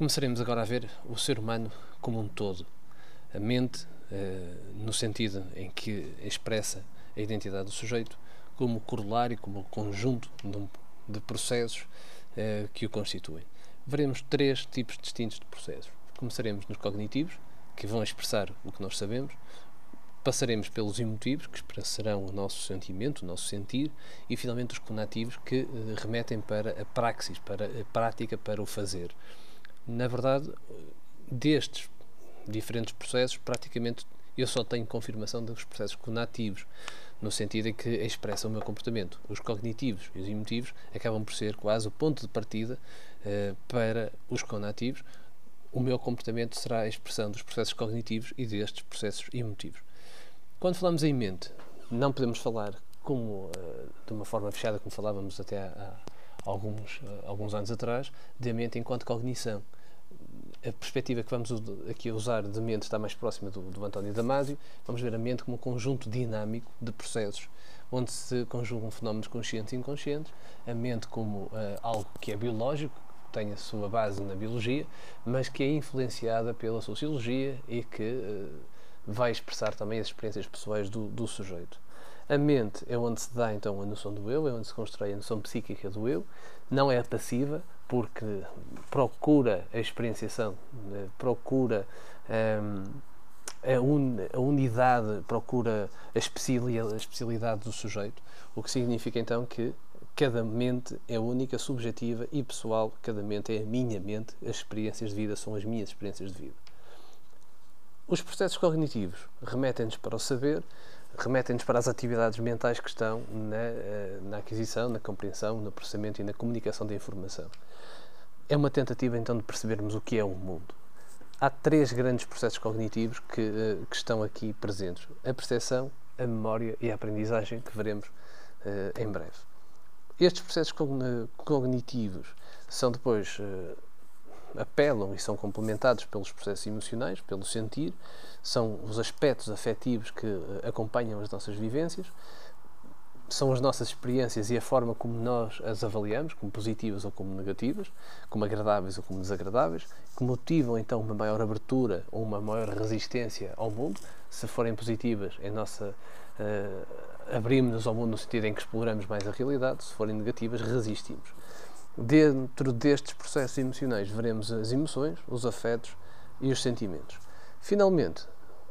Começaremos agora a ver o ser humano como um todo. A mente, eh, no sentido em que expressa a identidade do sujeito, como corolário, como conjunto de processos eh, que o constituem. Veremos três tipos distintos de processos. Começaremos nos cognitivos, que vão expressar o que nós sabemos, passaremos pelos emotivos, que expressarão o nosso sentimento, o nosso sentir, e finalmente os conativos, que eh, remetem para a praxis, para a prática, para o fazer na verdade, destes diferentes processos, praticamente eu só tenho confirmação dos processos conativos, no sentido em que expressam o meu comportamento. Os cognitivos e os emotivos acabam por ser quase o ponto de partida uh, para os conativos. O meu comportamento será a expressão dos processos cognitivos e destes processos emotivos. Quando falamos em mente, não podemos falar como uh, de uma forma fechada, como falávamos até há, há alguns, uh, alguns anos atrás, de mente enquanto cognição a perspectiva que vamos aqui usar de mente está mais próxima do, do António Damasio. Vamos ver a mente como um conjunto dinâmico de processos onde se conjugam fenómenos conscientes e inconscientes, a mente como uh, algo que é biológico, tem a sua base na biologia, mas que é influenciada pela sociologia e que uh, vai expressar também as experiências pessoais do, do sujeito. A mente é onde se dá então a noção do eu, é onde se constrói a noção psíquica do eu, não é passiva, porque procura a experienciação, né? procura um, a, un, a, unidade, procura a especialidade, a especialidade do sujeito, o que significa então que cada mente é única, subjetiva e pessoal, cada mente é a minha mente, as experiências de vida são as minhas experiências de vida. Os processos cognitivos remetem-nos para o saber, remetem-nos para as atividades mentais que estão na, eh, na aquisição, na compreensão, no processamento e na comunicação da informação. É uma tentativa então de percebermos o que é o mundo. Há três grandes processos cognitivos que, eh, que estão aqui presentes: a percepção, a memória e a aprendizagem, que veremos uh, em breve. Estes processos cognitivos são depois uh, apelam e são complementados pelos processos emocionais, pelo sentir, são os aspectos afetivos que acompanham as nossas vivências são as nossas experiências e a forma como nós as avaliamos, como positivas ou como negativas, como agradáveis ou como desagradáveis, que motivam então uma maior abertura ou uma maior resistência ao mundo. Se forem positivas, em nossa uh, abrimos-nos ao mundo no sentido em que exploramos mais a realidade, se forem negativas, resistimos. Dentro destes processos emocionais, veremos as emoções, os afetos e os sentimentos. Finalmente,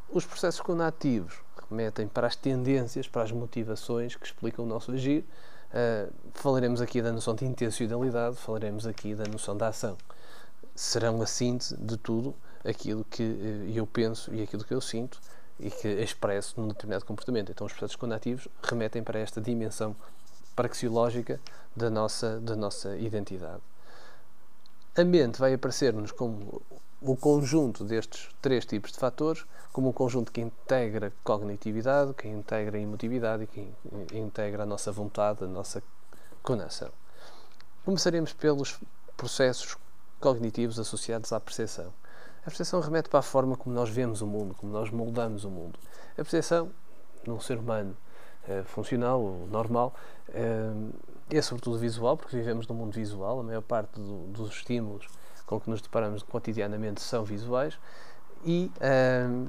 os processos conativos remetem para as tendências, para as motivações que explicam o nosso agir. Uh, falaremos aqui da noção de intencionalidade, falaremos aqui da noção da ação. Serão a síntese de tudo aquilo que uh, eu penso e aquilo que eu sinto e que expresso num determinado comportamento. Então, os processos conativos remetem para esta dimensão praxeológica da nossa, da nossa identidade. A mente vai aparecer-nos como o conjunto destes três tipos de fatores como um conjunto que integra cognitividade, que integra emotividade e que integra a nossa vontade, a nossa conexão. Começaremos pelos processos cognitivos associados à percepção. A percepção remete para a forma como nós vemos o mundo, como nós moldamos o mundo. A percepção, num ser humano funcional, normal, é, é sobretudo visual, porque vivemos num mundo visual, a maior parte do, dos estímulos com que nos deparamos cotidianamente são visuais. E, um,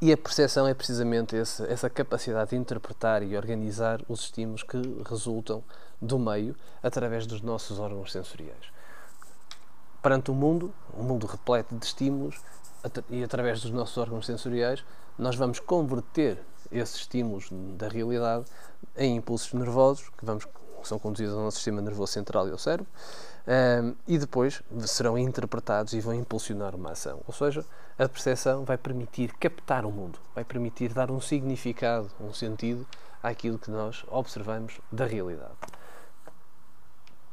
e a percepção é precisamente esse, essa capacidade de interpretar e organizar os estímulos que resultam do meio através dos nossos órgãos sensoriais. Perante o mundo, um mundo repleto de estímulos, e através dos nossos órgãos sensoriais, nós vamos converter esses estímulos da realidade em impulsos nervosos que, vamos, que são conduzidos ao nosso sistema nervoso central e ao cérebro um, e depois serão interpretados e vão impulsionar uma ação. Ou seja, a percepção vai permitir captar o mundo, vai permitir dar um significado, um sentido àquilo que nós observamos da realidade.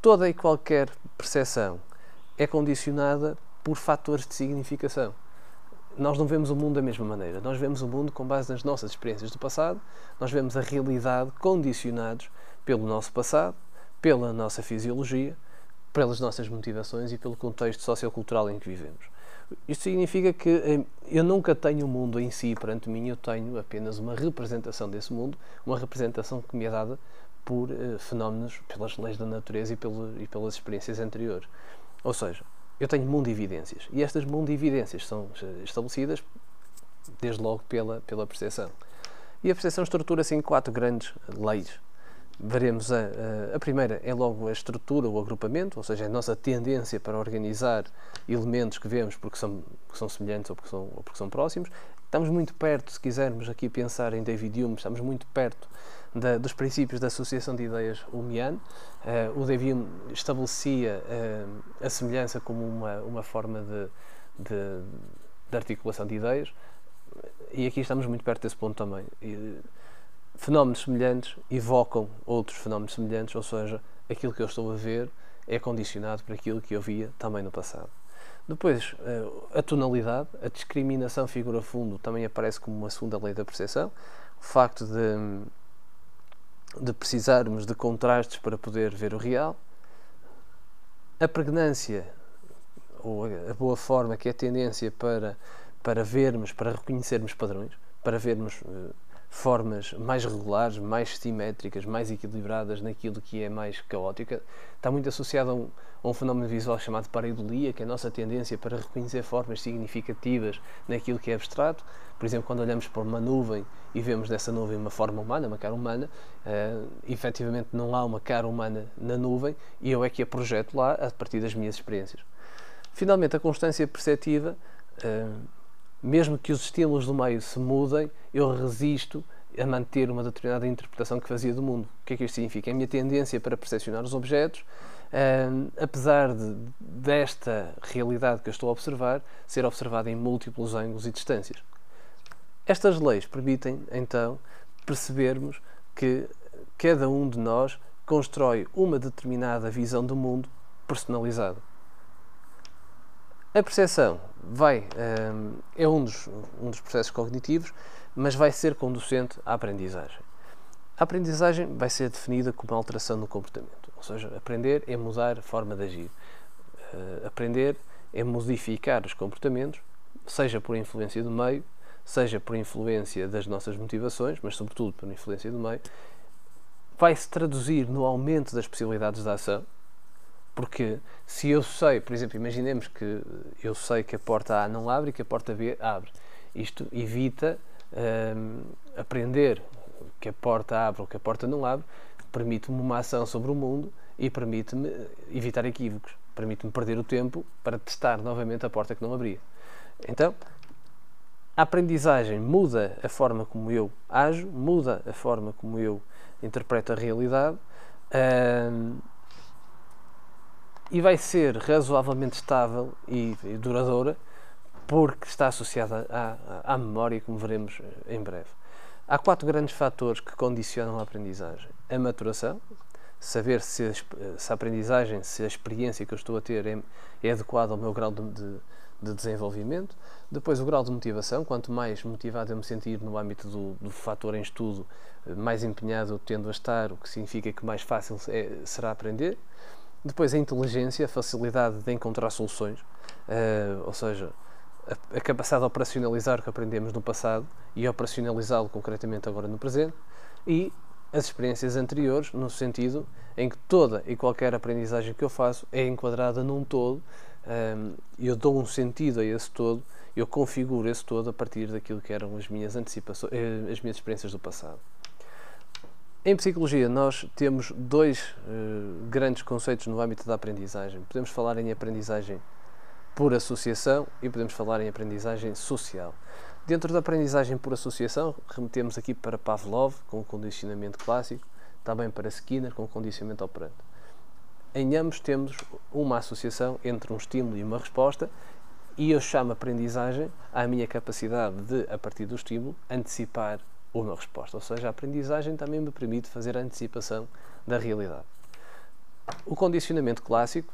Toda e qualquer percepção é condicionada por fatores de significação. Nós não vemos o mundo da mesma maneira. Nós vemos o mundo com base nas nossas experiências do passado, nós vemos a realidade condicionados pelo nosso passado, pela nossa fisiologia, pelas nossas motivações e pelo contexto sociocultural em que vivemos. Isto significa que eh, eu nunca tenho o um mundo em si perante mim, eu tenho apenas uma representação desse mundo, uma representação que me é dada por uh, fenómenos, pelas leis da natureza e, pelo, e pelas experiências anteriores. Ou seja, eu tenho mundividências. E estas mundividências são estabelecidas desde logo pela, pela percepção. E a percepção estrutura-se em quatro grandes leis. Veremos a, a, a, primeira é logo a estrutura, o agrupamento, ou seja, a nossa tendência para organizar elementos que vemos porque são, porque são semelhantes ou porque são, ou porque são próximos. Estamos muito perto, se quisermos aqui pensar em David Hume, estamos muito perto da, dos princípios da associação de ideias Humeano. Uh, o David Hume estabelecia uh, a semelhança como uma, uma forma de, de, de articulação de ideias e aqui estamos muito perto desse ponto também. E, fenómenos semelhantes evocam outros fenómenos semelhantes, ou seja, aquilo que eu estou a ver é condicionado por aquilo que eu via também no passado. Depois, eh, a tonalidade, a discriminação figura-fundo também aparece como uma segunda lei da percepção. O facto de, de precisarmos de contrastes para poder ver o real. A pregnância, ou a boa forma, que é a tendência para para vermos, para reconhecermos padrões, para vermos uh, formas mais regulares, mais simétricas, mais equilibradas naquilo que é mais caótica, está muito associado a um, a um fenómeno visual chamado pareidolia, que é a nossa tendência para reconhecer formas significativas naquilo que é abstrato. Por exemplo, quando olhamos para uma nuvem e vemos nessa nuvem uma forma humana, uma cara humana, uh, efetivamente não há uma cara humana na nuvem e eu é que a projeto lá a partir das minhas experiências. Finalmente, a constância perceptiva. Uh, mesmo que os estímulos do meio se mudem, eu resisto a manter uma determinada interpretação que fazia do mundo. O que é que isto significa? É a minha tendência para percepcionar os objetos, um, apesar de, desta realidade que eu estou a observar, ser observada em múltiplos ângulos e distâncias. Estas leis permitem, então, percebermos que cada um de nós constrói uma determinada visão do mundo personalizada. A percepção vai, hum, é um dos, um dos processos cognitivos, mas vai ser conducente à aprendizagem. A aprendizagem vai ser definida como alteração no comportamento, ou seja, aprender é mudar a forma de agir. Uh, aprender é modificar os comportamentos, seja por influência do meio, seja por influência das nossas motivações, mas sobretudo por influência do meio, vai se traduzir no aumento das possibilidades de ação, porque se eu sei, por exemplo, imaginemos que eu sei que a porta A não abre e que a porta B abre. Isto evita hum, aprender que a porta abre ou que a porta não abre, permite-me uma ação sobre o mundo e permite-me evitar equívocos, permite-me perder o tempo para testar novamente a porta que não abria. Então, a aprendizagem muda a forma como eu ajo, muda a forma como eu interpreto a realidade. Hum, e vai ser razoavelmente estável e, e duradoura porque está associada à, à, memória, como veremos eh, em breve. Há quatro grandes fatores que condicionam a aprendizagem: a maturação, saber se a, se a aprendizagem, se a experiência que eu estou a ter é, é adequada ao meu grau de, de, de, desenvolvimento. Depois, o grau de motivação. Quanto mais motivado eu me sentir no âmbito do, do fator em estudo, eh, mais empenhado eu tendo a estar, o que significa que mais fácil é, será aprender. Depois a inteligência, a facilidade de encontrar soluções, uh, ou seja, a, a, capacidade de operacionalizar o que aprendemos no passado e operacionalizá-lo concretamente agora no presente, e as experiências anteriores, no sentido em que toda e qualquer aprendizagem que eu faço é enquadrada num todo, um, eu dou um sentido a esse todo, eu configuro esse todo a partir daquilo que eram as minhas antecipações, eh, as minhas experiências do passado. Em psicologia, nós temos dois uh, grandes conceitos no âmbito da aprendizagem. Podemos falar em aprendizagem por associação e podemos falar em aprendizagem social. Dentro da aprendizagem por associação, remetemos aqui para Pavlov, com o condicionamento clássico, também para Skinner, com o condicionamento operante. Em ambos temos uma associação entre um estímulo e uma resposta, e eu chamo aprendizagem à minha capacidade de, a partir do estímulo, antecipar uma resposta. Ou seja, a aprendizagem também me permite fazer a antecipação da realidade. O condicionamento clássico,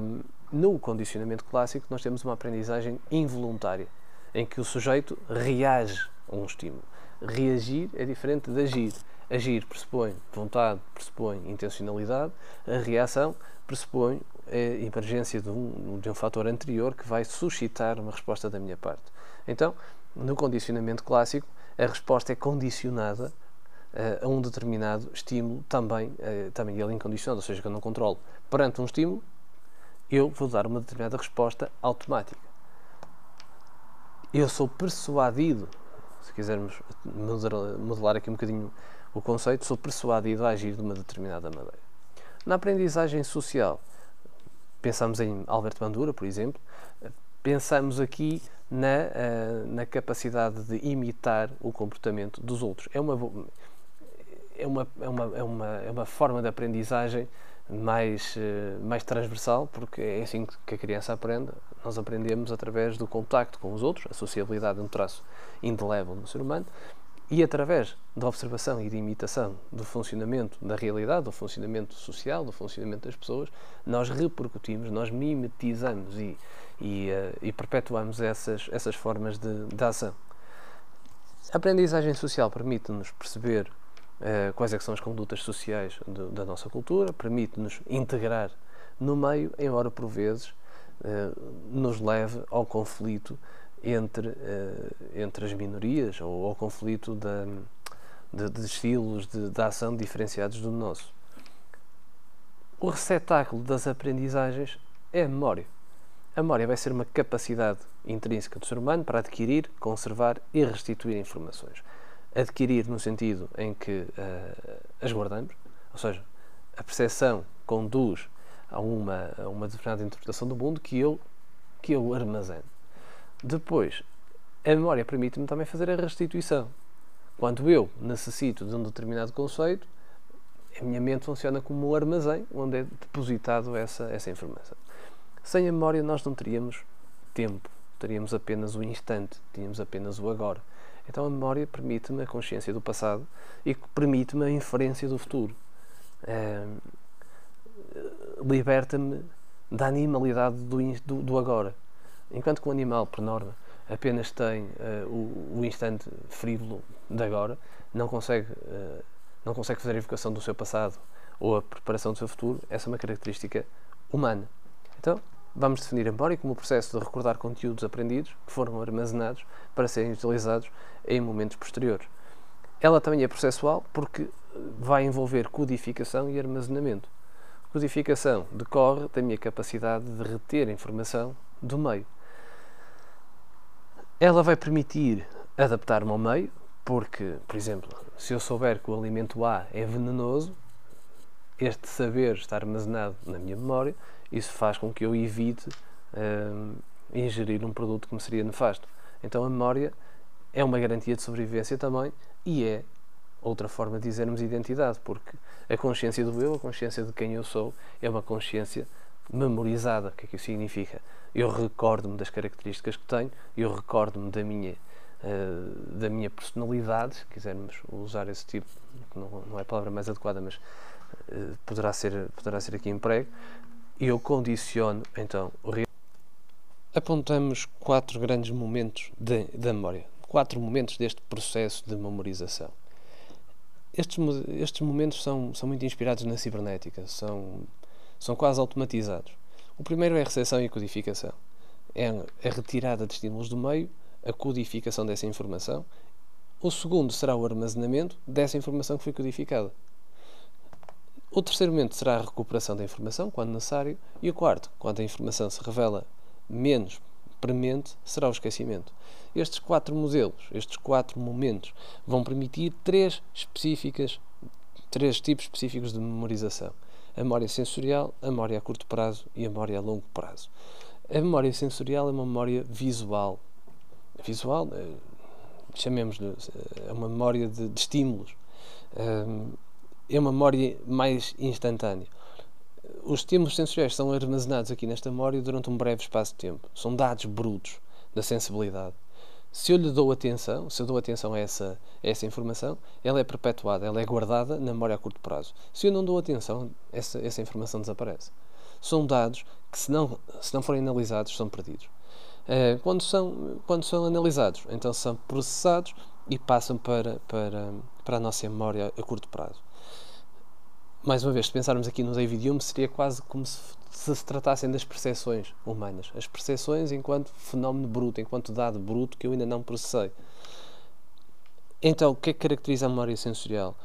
um, no condicionamento clássico, nós temos uma aprendizagem involuntária, em que o sujeito reage a um estímulo. Reagir é diferente de agir. Agir pressupõe vontade, pressupõe intencionalidade, a reação pressupõe a emergência de um, de um fator anterior que vai suscitar uma resposta da minha parte. Então, no condicionamento clássico, a resposta é condicionada uh, a um determinado estímulo também, uh, também ele incondicionado, ou seja, que eu não controlo. Perante um estímulo, eu vou dar uma determinada resposta automática. Eu sou persuadido, se quisermos modelar aqui um bocadinho o conceito, sou persuadido a agir de uma determinada maneira. Na aprendizagem social, pensamos em Albert Bandura, por exemplo, pensamos aqui na, uh, na capacidade de imitar o comportamento dos outros. É uma, é uma, é uma, é uma, é uma forma de aprendizagem mais, uh, mais transversal, porque é assim que a criança aprende. Nós aprendemos através do contacto com os outros, a sociabilidade é um traço indelével no ser humano, e através da observação e de imitação do funcionamento da realidade, do funcionamento social, do funcionamento das pessoas, nós repercutimos, nós mimetizamos e, e, uh, e perpetuamos essas, essas formas de, de ação. A aprendizagem social permite-nos perceber uh, quais é são as condutas sociais do, da nossa cultura, permite-nos integrar no meio, embora por vezes uh, nos leve ao conflito entre, uh, entre as minorias ou ao conflito de, de, estilos de, de ação diferenciados do nosso. O receptáculo das aprendizagens é a memória. A memória vai ser uma capacidade intrínseca do ser humano para adquirir, conservar e restituir informações. Adquirir no sentido em que uh, as guardamos, ou seja, a percepção conduz a uma, a uma determinada interpretação do mundo que eu, que eu armazeno. Depois, a memória permite-me também fazer a restituição. Quando eu necessito de um determinado conceito, a minha mente funciona como um armazém onde é depositado essa, essa informação. Sem a memória, nós não teríamos tempo, teríamos apenas o instante, tínhamos apenas o agora. Então, a memória permite-me a consciência do passado e permite-me a inferência do futuro. É, Liberta-me da animalidade do, do, do agora. Enquanto que o animal, por norma, apenas tem uh, o, o, instante frívolo de agora, não consegue, uh, não consegue fazer a evocação do seu passado ou a preparação do seu futuro, essa é uma característica humana. Então, vamos definir a memória como o processo de recordar conteúdos aprendidos que foram armazenados para serem utilizados em momentos posteriores. Ela também é processual porque vai envolver codificação e armazenamento. Codificação decorre da minha capacidade de reter informação do meio. Ela vai permitir adaptar-me ao meio, porque, por exemplo, se eu souber que o alimento A é venenoso, este saber está armazenado na minha memória, isso faz com que eu evite hum, ingerir um produto que me seria nefasto. Então a memória é uma garantia de sobrevivência também e é outra forma de dizermos identidade, porque a consciência do eu, a consciência de quem eu sou, é uma consciência memorizada. O que é que isso significa? Eu recordo-me das características que tenho, eu recordo-me da minha uh, da minha personalidade, se quisermos usar esse tipo, não, não é a palavra mais adequada, mas uh, poderá ser poderá ser aqui emprego. E eu condiciono então o apontamos quatro grandes momentos da memória, quatro momentos deste processo de memorização. Estes, estes momentos são, são muito inspirados na cibernética, são são quase automatizados. O primeiro é a recepção e a codificação. É a retirada de estímulos do meio, a codificação dessa informação. O segundo será o armazenamento dessa informação que foi codificada. O terceiro momento será a recuperação da informação, quando necessário. E o quarto, quando a informação se revela menos premente, será o esquecimento. Estes quatro modelos, estes quatro momentos, vão permitir três específicas, três tipos específicos de memorização a memória sensorial, a memória a curto prazo e a memória a longo prazo. A memória sensorial é uma memória visual. Visual, eh, chamemos-lhe, eh, é uma memória de, de estímulos. É uma memória mais instantânea. Os estímulos sensoriais são armazenados aqui nesta memória durante um breve espaço de tempo. São dados brutos da sensibilidade. Se eu lhe dou atenção, se eu dou atenção a essa, a essa informação, ela é perpetuada, ela é guardada na memória a curto prazo. Se eu não dou atenção, essa, essa informação desaparece. São dados que, se não, se não forem analisados, são perdidos. Uh, quando, são, quando são analisados, então são processados e passam para, para, para a nossa memória a curto prazo. Mais uma vez, se pensarmos aqui no David Hume, seria quase como se se se tratassem das percepções humanas. As percepções enquanto fenómeno bruto, enquanto dado bruto que eu ainda não processei. Então, o que é que caracteriza a memória sensorial?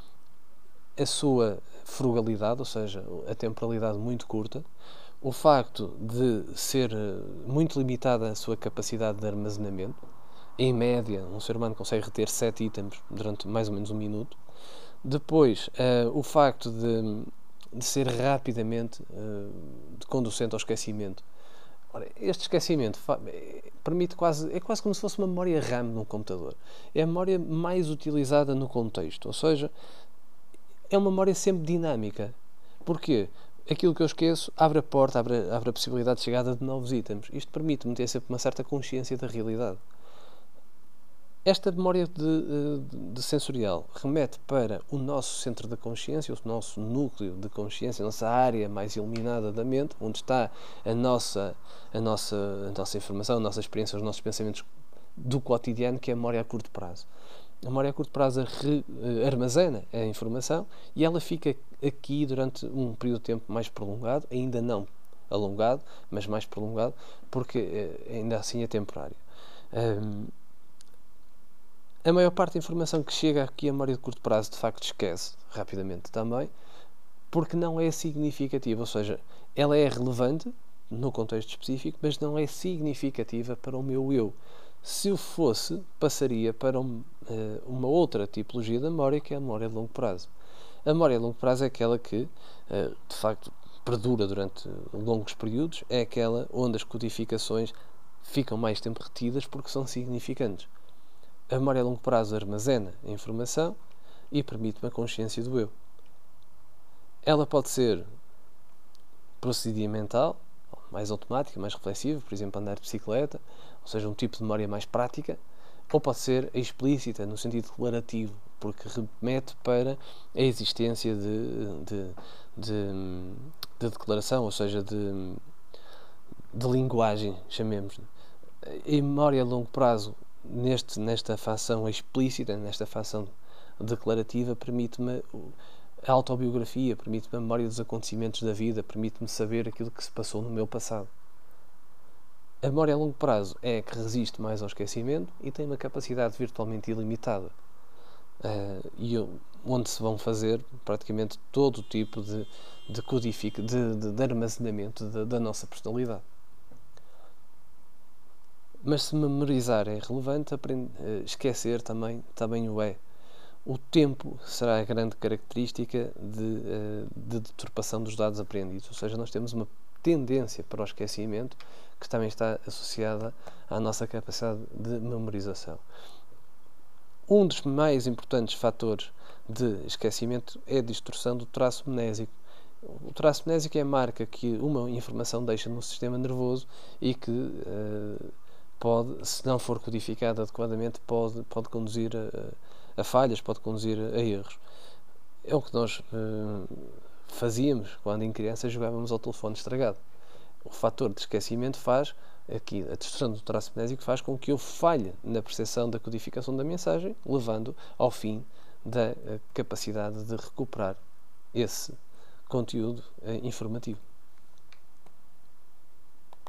A sua frugalidade, ou seja, a temporalidade muito curta, o facto de ser muito limitada a sua capacidade de armazenamento, em média, um ser humano consegue reter 7 itens durante mais ou menos um minuto. Depois, uh, o facto de, de, ser rapidamente uh, conducente ao esquecimento. Ora, este esquecimento permite quase, é quase como se fosse uma memória RAM num computador. É a memória mais utilizada no contexto, ou seja, é uma memória sempre dinâmica. Porquê? Aquilo que eu esqueço abre a porta, abre, abre a possibilidade de chegada de novos itens. Isto permite-me ter sempre uma certa consciência da realidade. Esta memória eh, de, de, sensorial remete para o nosso centro da consciência, o nosso núcleo de consciência, a nossa área mais iluminada da mente, onde está a nossa, a nossa, a nossa informação, a nossa experiência, os nossos pensamentos do cotidiano, que é a memória a curto prazo. A memória a curto prazo re, uh, armazena a informação e ela fica aqui durante um período de tempo mais prolongado, ainda não alongado, mas mais prolongado, porque uh, ainda assim é temporário. Um, a maior parte da informação que chega aqui a memória de curto prazo de facto esquece rapidamente também, porque não é significativa, ou seja, ela é relevante no contexto específico, mas não é significativa para o meu eu. Se o fosse, passaria para um, uh, uma outra tipologia de memória, que é a memória de longo prazo. A memória de longo prazo é aquela que, uh, de facto, perdura durante longos períodos, é aquela onde as codificações ficam mais tempo retidas porque são significantes. A memória a longo prazo armazena a informação e permite-me a consciência do eu. Ela pode ser procedimental, mais automática, mais reflexiva, por exemplo, andar de bicicleta, ou seja, um tipo de memória mais prática, ou pode ser explícita, no sentido declarativo, porque remete para a existência de, de, de, de declaração, ou seja, de, de linguagem, chamemos. A memória a longo prazo neste, nesta facção explícita, nesta facção declarativa, permite-me a autobiografia, permite-me a memória dos acontecimentos da vida, permite-me saber aquilo que se passou no meu passado. A memória a longo prazo é a que resiste mais ao esquecimento e tem uma capacidade virtualmente ilimitada. Uh, e onde se vão fazer praticamente todo o tipo de, de, codific, de, de, de armazenamento da, da nossa personalidade. Mas se memorizar é relevante, eh, esquecer também, também o é. O tempo será a grande característica de, eh, de deturpação dos dados aprendidos, ou seja, nós temos uma tendência para o esquecimento que também está associada à nossa capacidade de memorização. Um dos mais importantes fatores de esquecimento é a distorção do traço mnésico. O traço mnésico é a marca que uma informação deixa no sistema nervoso e que uh, pode, se não for codificado adequadamente, pode, pode conduzir a, a falhas, pode conduzir a erros. É o que nós uh, fazíamos quando em criança jogávamos ao telefone estragado. O fator de esquecimento faz aqui a destruição do traço mnésico faz com que eu falhe na percepção da codificação da mensagem, levando ao fim da eh, capacidade de recuperar esse conteúdo uh, informativo.